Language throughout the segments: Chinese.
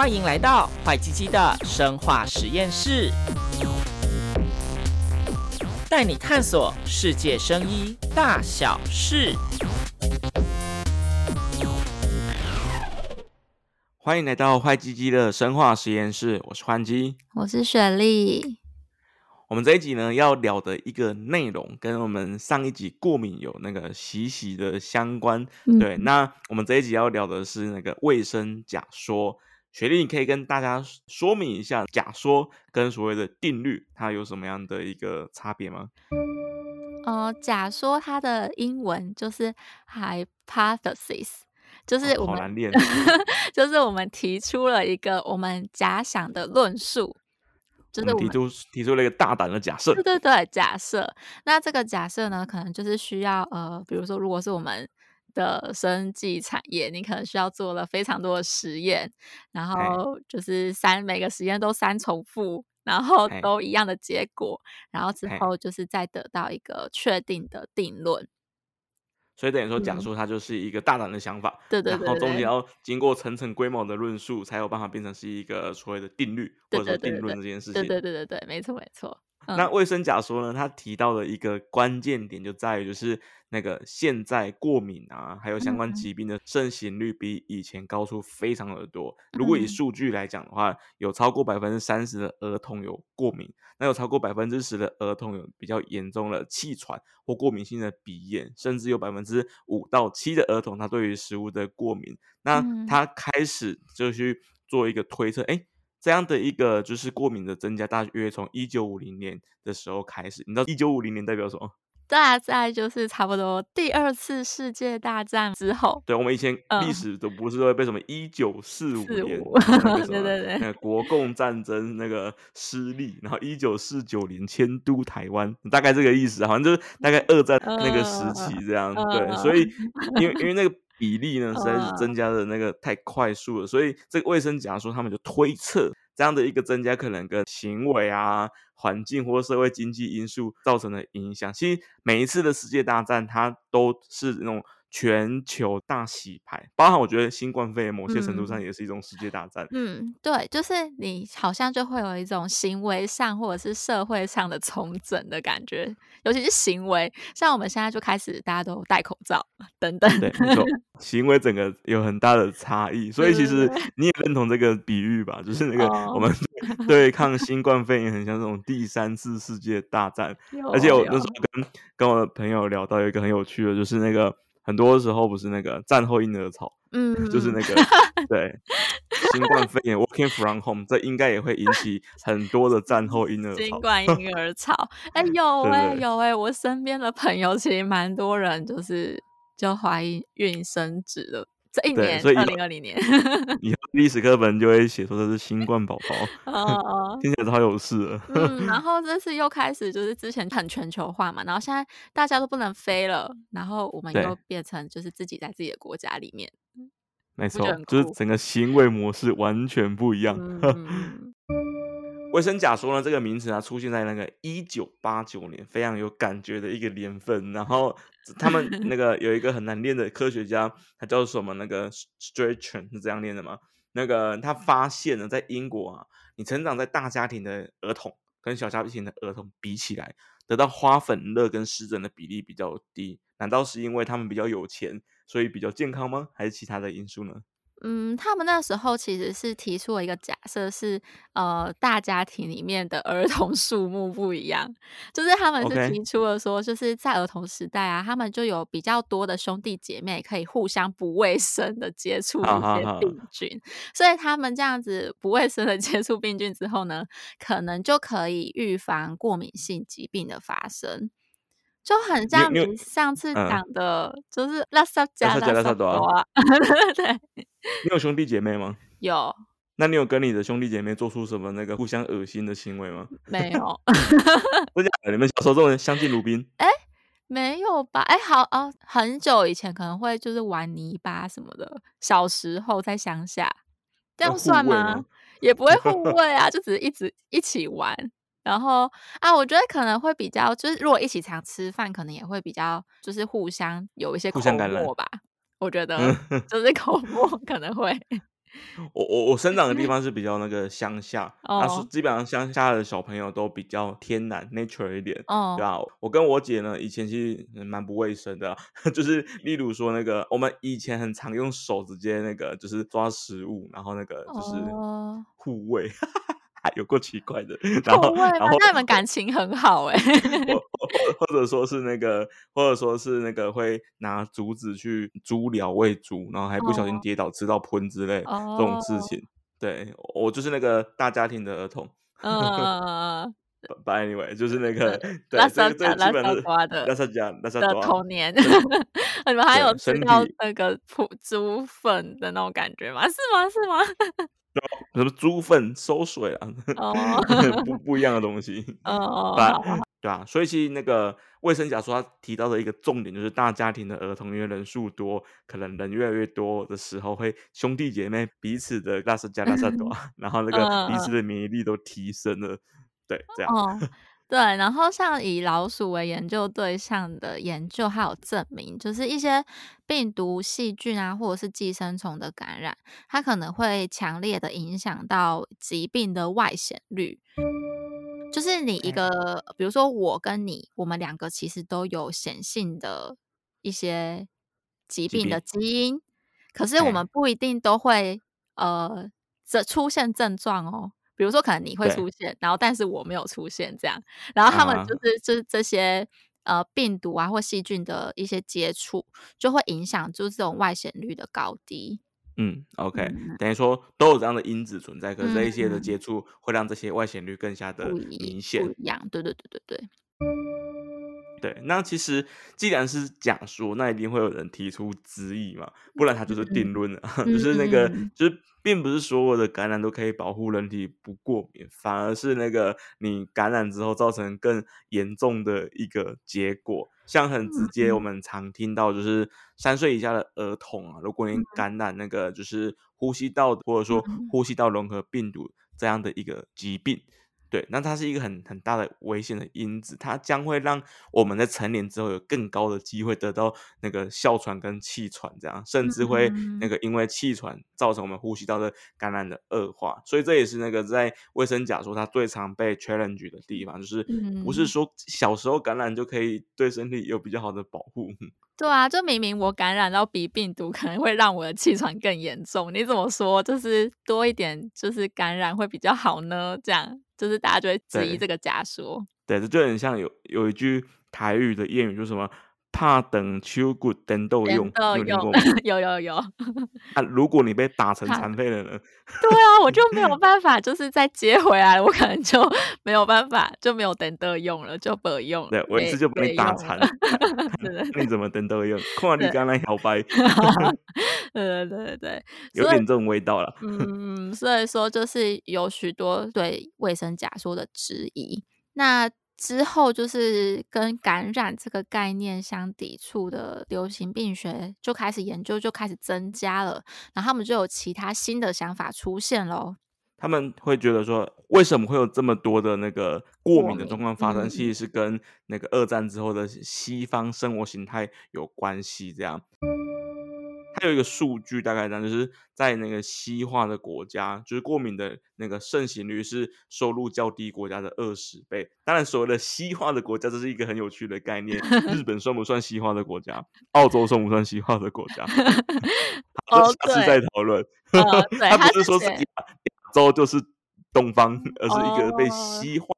欢迎来到坏鸡鸡的生化实验室，带你探索世界生医大小事。欢迎来到坏鸡鸡的生化实验室，我是欢鸡，我是雪莉。我们这一集呢，要聊的一个内容，跟我们上一集过敏有那个息息的相关。嗯、对，那我们这一集要聊的是那个卫生假说。雪莉，你可以跟大家说明一下假说跟所谓的定律，它有什么样的一个差别吗？呃，假说它的英文就是 hypothesis，就是我们、哦、好难念，就是我们提出了一个我们假想的论述。就是我们提出提出了一个大胆的假设，对对对，假设。那这个假设呢，可能就是需要呃，比如说，如果是我们的生技产业，你可能需要做了非常多的实验，然后就是三每个实验都三重复，然后都一样的结果，然后之后就是再得到一个确定的定论。所以等于说，讲述它就是一个大胆的想法，对对对，然后中间要经过层层规模的论述，才有办法变成是一个所谓的定律，或者说定论这件事情。对对对对对，没错没错。那卫生假说呢？他提到的一个关键点就在于，就是那个现在过敏啊，还有相关疾病的盛行率比以前高出非常的多。如果以数据来讲的话，有超过百分之三十的儿童有过敏，那有超过百分之十的儿童有比较严重的气喘或过敏性的鼻炎，甚至有百分之五到七的儿童他对于食物的过敏。那他开始就去做一个推测，哎。这样的一个就是过敏的增加，大约从一九五零年的时候开始。你知道一九五零年代表什么？大概就是差不多第二次世界大战之后。对，我们以前历史都不是会被什么一九四五年，对对对，那个国共战争那个失利，然后一九四九年迁都台湾，大概这个意思，好像就是大概二战那个时期这样。Uh, 对，所以因为因为那个。比例呢，实在是增加的那个太快速了，所以这个卫生假说他们就推测这样的一个增加可能跟行为啊、环境或社会经济因素造成的影响。其实每一次的世界大战，它都是那种。全球大洗牌，包含我觉得新冠肺炎某些程度上也是一种世界大战。嗯，嗯，对，就是你好像就会有一种行为上或者是社会上的重整的感觉，尤其是行为，像我们现在就开始大家都戴口罩等等。对，没错，行为整个有很大的差异，所以其实你也认同这个比喻吧？就是那个我们对抗新冠肺炎很像这种第三次世界大战，而且我那时候跟跟我的朋友聊到有一个很有趣的，就是那个。很多时候不是那个战后婴儿潮，嗯，就是那个 对新冠肺炎 working from home，这应该也会引起很多的战后婴儿潮。新冠婴儿潮，哎、欸、有哎、欸、有哎、欸，我身边的朋友其实蛮多人就是就怀孕生子了。这一年，二零二零年，以后历史课本就会写说这是新冠宝宝，哦，听起来超有事了。嗯，然 后这次又开始就是之前很全球化嘛，然后现在大家都不能飞了，然后我们又变成就是自己在自己的国家里面，没错，就是整个行为模式完全不一样。嗯卫生假说呢，这个名词啊，出现在那个一九八九年，非常有感觉的一个年份。然后他们那个有一个很难念的科学家，他叫什么？那个 Strachan 是这样念的吗？那个他发现了，在英国啊，你成长在大家庭的儿童跟小家庭的儿童比起来，得到花粉热跟湿疹的比例比较低。难道是因为他们比较有钱，所以比较健康吗？还是其他的因素呢？嗯，他们那时候其实是提出了一个假设，是呃，大家庭里面的儿童数目不一样，就是他们是提出了说，就是在儿童时代啊，他们就有比较多的兄弟姐妹可以互相不卫生的接触一些病。菌，所以他们这样子不卫生的 接触病菌之后呢，可能就可以预防过敏性疾病的发生。就很像你上次讲的，就是拉萨加拉萨多啊，对。你有兄弟姐妹吗？有。那你有跟你的兄弟姐妹做出什么那个互相恶心的行为吗？没有。不讲你们小时候这种相敬如宾？哎、欸，没有吧？哎、欸，好哦，很久以前可能会就是玩泥巴什么的，小时候在乡下，这样算吗？吗也不会互喂啊，就只是一直一起玩。然后啊，我觉得可能会比较，就是如果一起常吃饭，可能也会比较，就是互相有一些口沫吧。我觉得就是 口沫可能会。我我我生长的地方是比较那个乡下，那是、哦、基本上乡下的小朋友都比较天然 nature 一点，哦、对吧？我跟我姐呢，以前其实蛮不卫生的，就是例如说那个，我们以前很常用手直接那个，就是抓食物，然后那个就是护卫。有够奇怪的，然后然后那你们感情很好 哎，或或者说是那个，或者说是那个会拿竹子去猪寮喂猪，然后还不小心跌倒吃到喷之类、哦、这种事情。对，我就是那个大家庭的儿童。嗯 But anyway，就是那个对，拉萨加拉萨瓜的拉萨加拉萨的童年。你们还有吃到那个普猪粉的那种感觉吗？是吗？是吗？什么猪粪收水啊？哦、不 不一样的东西。哦，对啊，所以其实那个卫生假说他提到的一个重点就是大家庭的儿童，因为人数多，可能人越来越多的时候，会兄弟姐妹彼此的拉萨加拉萨多，然后那个彼此的免疫力都提升了。对，这样。哦对，然后像以老鼠为研究对象的研究，还有证明，就是一些病毒、细菌啊，或者是寄生虫的感染，它可能会强烈的影响到疾病的外显率。就是你一个，比如说我跟你，我们两个其实都有显性的一些疾病的基因，可是我们不一定都会呃这出现症状哦。比如说，可能你会出现，然后但是我没有出现，这样，然后他们就是就是这些呃病毒啊或细菌的一些接触，就会影响就是这种外显率的高低。嗯，OK，嗯等于说都有这样的因子存在，可是这一些的接触会让这些外显率更加的明显。不一样，对对对对对。对，那其实既然是假说，那一定会有人提出质疑嘛，不然它就是定论了，嗯、就是那个，就是并不是所有的感染都可以保护人体不过敏，反而是那个你感染之后造成更严重的一个结果。像很直接，我们常听到就是三岁以下的儿童啊，如果你感染那个就是呼吸道或者说呼吸道融合病毒这样的一个疾病。对，那它是一个很很大的危险的因子，它将会让我们在成年之后有更高的机会得到那个哮喘跟气喘，这样甚至会那个因为气喘造成我们呼吸道的感染的恶化，所以这也是那个在卫生假说它最常被 challenge 的地方，就是不是说小时候感染就可以对身体有比较好的保护。对啊，就明明我感染到鼻病毒，可能会让我的气喘更严重。你怎么说？就是多一点，就是感染会比较好呢？这样，就是大家就会质疑这个假说。对，这就很像有有一句台语的谚语，就是什么？怕等秋骨等豆用，有用过吗？有有有。啊，如果你被打成残废了呢？对啊，我就没有 办法，就是再接回来，我可能就没有办法，就没有等豆用了，就不用。对，我一次就把你打残了。你怎么等豆用？看你刚才摇摆。对对对对，有点这种味道了。嗯，所以说就是有许多对卫生假说的质疑。那。之后就是跟感染这个概念相抵触的流行病学就开始研究，就开始增加了，然后他们就有其他新的想法出现喽。他们会觉得说，为什么会有这么多的那个过敏的状况发生？其实是跟那个二战之后的西方生活形态有关系，这样。还有一个数据，大概这样，就是在那个西化的国家，就是过敏的那个盛行率是收入较低国家的二十倍。当然，所谓的西化的国家，这是一个很有趣的概念。日本算不算西化的国家？澳洲算不算西化的国家？哦，下次再讨论。他 不是说是亚洲就是东方，而是一个被西化，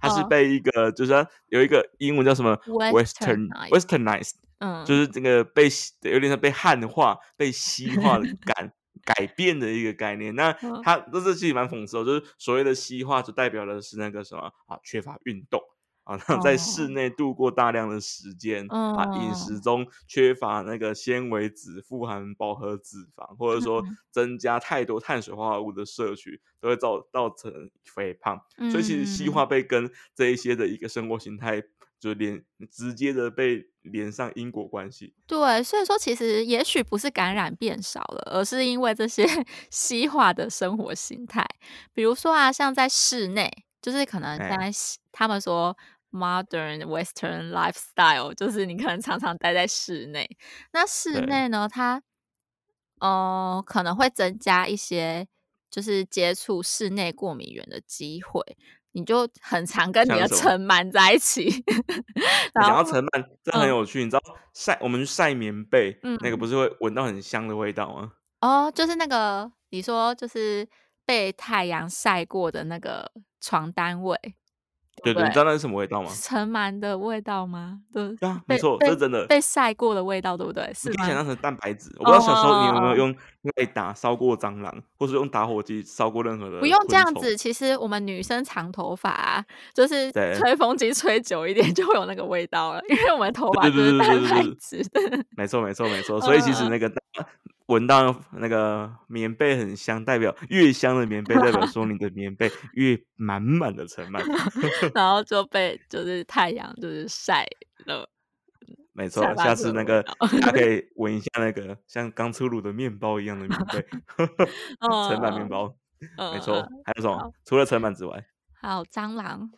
它是被一个就是它有一个英文叫什么 Western Westernized。嗯，就是这个被有点像被汉化、被西化的改改变的一个概念。那它这这其实蛮讽刺哦，就是所谓的西化，就代表的是那个什么啊，缺乏运动啊，在室内度过大量的时间啊，饮食中缺乏那个纤维质、富含饱和脂肪，或者说 增加太多碳水化合物的摄取，都会造造成肥胖。所以其实西化被跟这一些的一个生活形态。就连直接的被连上因果关系，对，所以说其实也许不是感染变少了，而是因为这些 西化的生活形态，比如说啊，像在室内，就是可能在他们说 modern Western lifestyle，就是你可能常常待在室内，那室内呢，它哦、呃，可能会增加一些就是接触室内过敏源的机会。你就很常跟你的尘螨在一起，然后尘螨这很有趣，嗯、你知道晒我们去晒棉被，嗯、那个不是会闻到很香的味道吗？哦，就是那个你说就是被太阳晒过的那个床单味。对对，你知道那是什么味道吗？尘螨的味道吗？对啊，没错，这是真的。被晒过的味道，对不对？是你可以想象成蛋白质。我不知道小时候你有没有用被打烧过蟑螂，或是用打火机烧过任何的？不用这样子，其实我们女生长头发啊，就是吹风机吹久一点就会有那个味道了，因为我们头发就是蛋白质。没错，没错，没错。所以其实那个。闻到那个棉被很香，代表越香的棉被，代表说你的棉被越满满的尘螨，然后就被就是太阳就是晒了。没错，下次那个大家可 以闻一下那个像刚出炉的面包一样的棉被，尘螨面包。没错，还有什么？除了尘螨之外，还有蟑螂。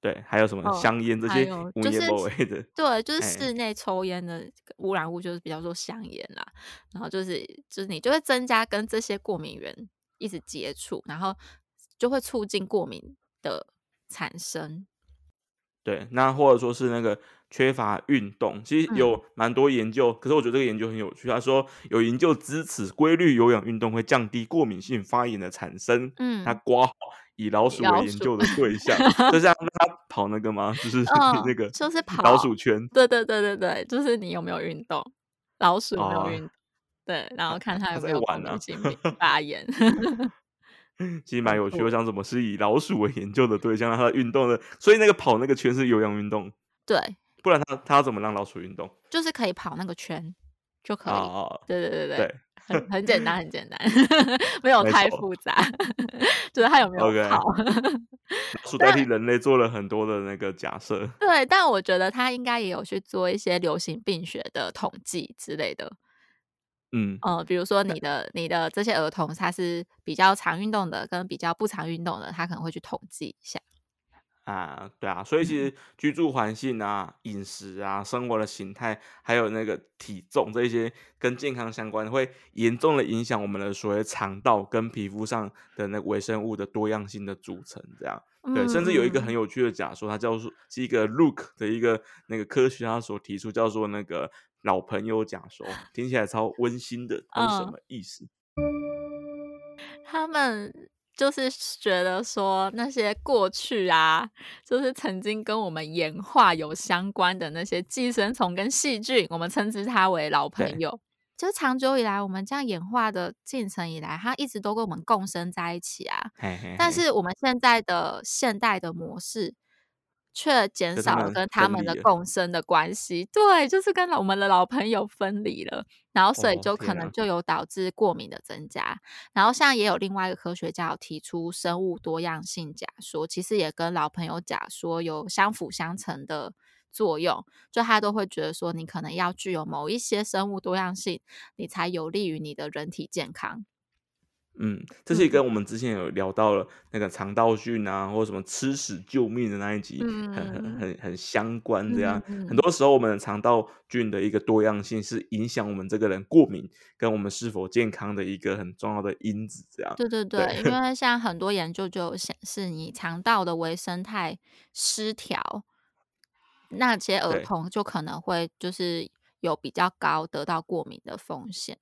对，还有什么香烟这些无烟不味的？对，就是室内抽烟的污染物，就是比较说香烟啦。然后就是，就是你就会增加跟这些过敏源一直接触，然后就会促进过敏的产生。对，那或者说是那个缺乏运动，其实有蛮多研究，嗯、可是我觉得这个研究很有趣。他说有研究支持规律有氧运动会降低过敏性发炎的产生。嗯，他刮。以老鼠为研究的对象，就像 他跑那个吗？就是 那个，就是跑老鼠圈。对对对对对，就是你有没有运动？老鼠有没有运动？对，然后看他有没有过敏性发炎。其实蛮有趣，我想怎么是以老鼠为研究的对象，让它运动的，所以那个跑那个圈是有氧运动。对，不然它它要怎么让老鼠运动？就是可以跑那个圈就可以。对对对对。很很简单，很简单，没有太复杂，就是他有没有跑？鼠代替人类做了很多的那个假设。对，但我觉得它应该也有去做一些流行病学的统计之类的。嗯呃，比如说你的你的这些儿童，他是比较常运动的，跟比较不常运动的，他可能会去统计一下。啊，对啊，所以其实居住环境啊、饮食啊、生活的形态，还有那个体重这些跟健康相关，会严重的影响我们的所谓肠道跟皮肤上的那个微生物的多样性的组成。这样，对，甚至有一个很有趣的假说，它叫做是一个 Look 的一个那个科学家所提出，叫做那个老朋友假说，听起来超温馨的，它是什么意思？他们。就是觉得说那些过去啊，就是曾经跟我们演化有相关的那些寄生虫跟细菌，我们称之它为老朋友。对就长久以来，我们这样演化的进程以来，它一直都跟我们共生在一起啊。嘿嘿嘿，但是我们现在的现代的模式。却减少了跟他们的共生的关系，对，就是跟我们的老朋友分离了，然后所以就可能就有导致过敏的增加。哦、然后像也有另外一个科学家有提出生物多样性假说，其实也跟老朋友假说有相辅相成的作用，就他都会觉得说，你可能要具有某一些生物多样性，你才有利于你的人体健康。嗯，这是跟我们之前有聊到了那个肠道菌啊，或者什么吃屎救命的那一集，很很很很相关。这样，很多时候我们的肠道菌的一个多样性是影响我们这个人过敏跟我们是否健康的一个很重要的因子。这样，对对对，对因为 像很多研究就显示，你肠道的微生态失调，那些儿童就可能会就是有比较高得到过敏的风险。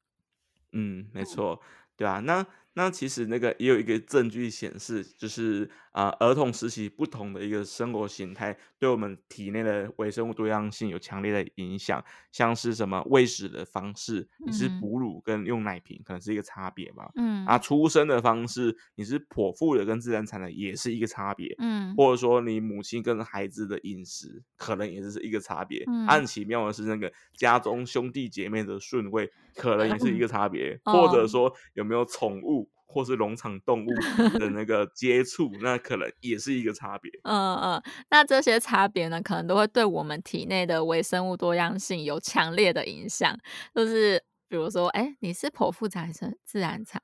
嗯，没错，对啊，那。那其实那个也有一个证据显示，就是啊、呃，儿童时期不同的一个生活形态，对我们体内的微生物多样性有强烈的影响。像是什么喂食的方式，你是哺乳跟用奶瓶，可能是一个差别吧。嗯。啊，出生的方式，你是剖腹的跟自然产的，也是一个差别。嗯。或者说你母亲跟孩子的饮食，可能也是一个差别。嗯。很奇妙的是，那个家中兄弟姐妹的顺位，可能 也是一个差别。嗯、或者说有没有宠物？或是农场动物 的那个接触，那可能也是一个差别。嗯嗯，那这些差别呢，可能都会对我们体内的微生物多样性有强烈的影响。就是比如说，哎、欸，你是剖腹产还是自然产？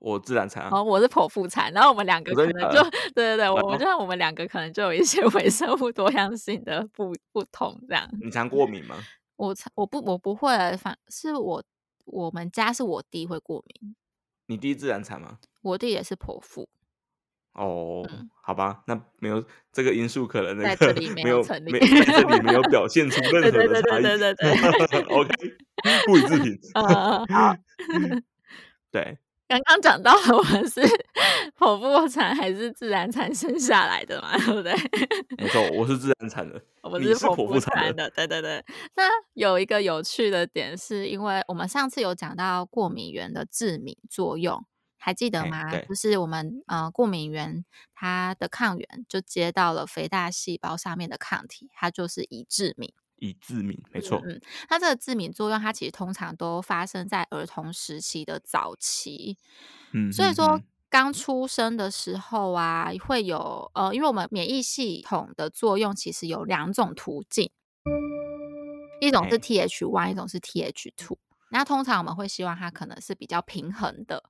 我自然产啊。哦，我是剖腹产。然后我们两个可能就，对对对，我我觉得我们两个可能就有一些 微生物多样性的不不同这样。你常过敏吗？我我不我不会，反是我。我们家是我弟会过敏。你弟自然产吗？我弟也是剖腹。哦、嗯，好吧，那没有这个因素，可能那个没有没有在这里没有表现出 任何的差异。对对对对对，OK，不予置评。啊，对，刚刚讲到了，我们是剖腹产还是自然产生下来的嘛？对不对？没错，我是自然产的，我是剖腹产的。对对对。那有一个有趣的点，是因为我们上次有讲到过敏原的致敏作用。还记得吗？就是我们呃过敏原它的抗原就接到了肥大细胞上面的抗体，它就是以致敏。以致敏，没错。嗯，它这个致敏作用，它其实通常都发生在儿童时期的早期。嗯，所以说刚出生的时候啊，会有呃，因为我们免疫系统的作用其实有两种途径，一种是 TH1，一种是 Th two。那通常我们会希望它可能是比较平衡的。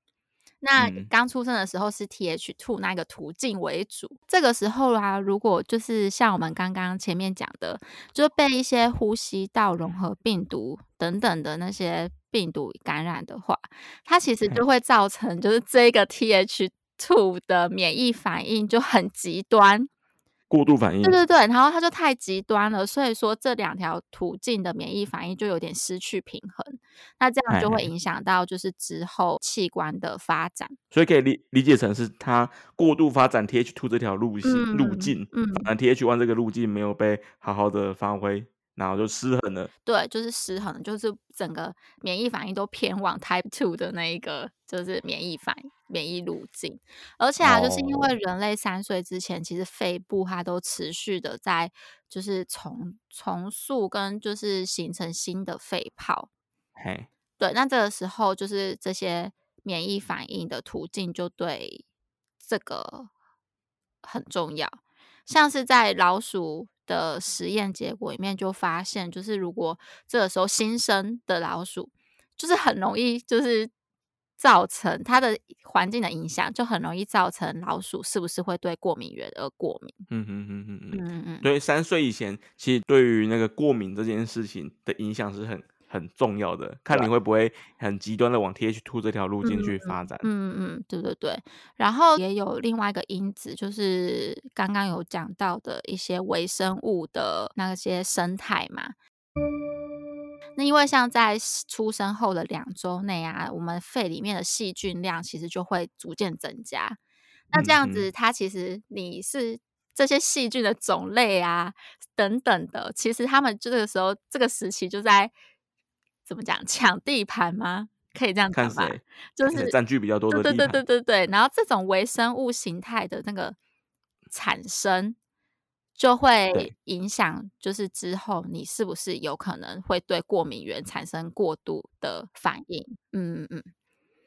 那刚出生的时候是 Th two 那个途径为主，嗯，这个时候啊，如果就是像我们刚刚前面讲的，就被一些呼吸道融合病毒等等的那些病毒感染的话，它其实就会造成就是这个 Th two 的免疫反应就很极端。过度反应，对对对，然后它就太极端了，所以说这两条途径的免疫反应就有点失去平衡，那这样就会影响到就是之后器官的发展，所以可以理理解成是它过度发展 TH two 这条路径、嗯、路径，嗯，反正 TH1 这个路径没有被好好的发挥。然后就失衡了，对，就是失衡，就是整个免疫反应都偏往 Type Two 的那一个，就是免疫反应免疫路径。而且啊，就是因为人类三岁之前，其实肺部它都持续的在就是重重塑跟就是形成新的肺泡。嘿，对，那这个时候就是这些免疫反应的途径就对这个很重要，像是在老鼠。的实验结果里面就发现，就是如果这个时候新生的老鼠，就是很容易就是造成它的环境的影响，就很容易造成老鼠是不是会对过敏源而过敏？嗯嗯嗯嗯嗯嗯嗯。对，三岁以前，其实对于那个过敏这件事情的影响是很。很重要的，看你会不会很极端的往 TH2 这条路径去发展。嗯嗯，对对对。然后也有另外一个因子，就是刚刚有讲到的一些微生物的那些生态嘛。那因为像在出生后的两周内啊，我们肺里面的细菌量其实就会逐渐增加。那这样子，它其实你是这些细菌的种类啊等等的，其实他们这个时候这个时期就在。怎么讲？抢地盘吗？可以这样讲吧？就是占据比较多的地盘。对对对对对。然后这种微生物形态的那个产生，就会影响，就是之后你是不是有可能会对过敏原产生过度的反应？嗯嗯嗯。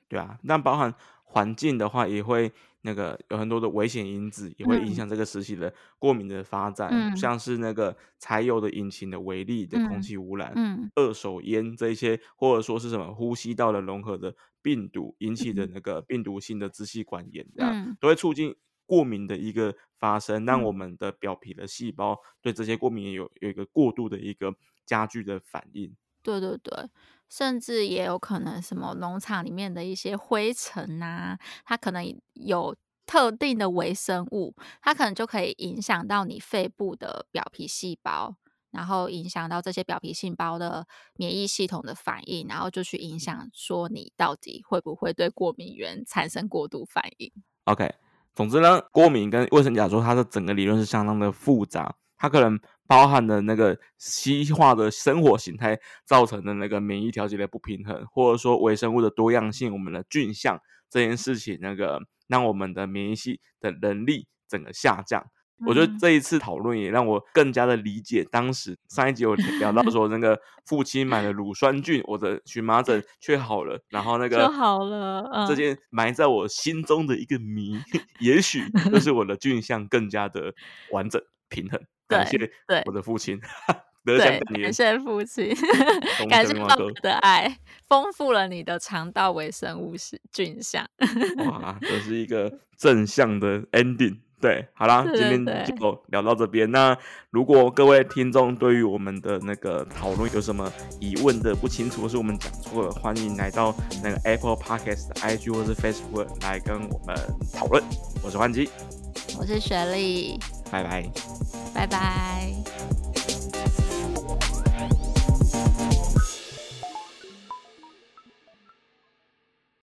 对啊，那包含环境的话，也会。那个有很多的危险因子，也会影响这个时期的过敏的发展，嗯、像是那个柴油的引擎的微粒的空气污染，嗯、二手烟这一些，或者说是什么呼吸道的融合的病毒引起的那个病毒性的支气管炎，这样、嗯、都会促进过敏的一个发生，让我们的表皮的细胞对这些过敏有有一个过度的一个加剧的反应。对对对。甚至也有可能什么农场里面的一些灰尘啊，它可能有特定的微生物，它可能就可以影响到你肺部的表皮细胞，然后影响到这些表皮细胞的免疫系统的反应，然后就去影响说你到底会不会对过敏原产生过度反应。OK，总之呢，过敏跟卫生假说它的整个理论是相当的复杂。它可能包含了那个西化的生活形态造成的那个免疫调节的不平衡，或者说微生物的多样性，我们的菌相这件事情，那个让我们的免疫系的能力整个下降。嗯、我觉得这一次讨论也让我更加的理解，当时上一集我聊到说，那个父亲买了乳酸菌，我的荨麻疹却好了，然后那个好了，嗯、这件埋在我心中的一个谜，也许就是我的菌相更加的完整平衡。感谢我的父亲，对，感谢父亲，感谢爸爸的爱，丰富了你的肠道微生物菌相。哇，这是一个正向的 ending，对，好啦，今天就聊到这边。那如果各位听众对于我们的那个讨论有什么疑问的不清楚，或是我们讲错了，欢迎来到那个 Apple Podcast 的 IG 或是 Facebook 来跟我们讨论。我是欢基，我是雪莉，拜拜，拜拜。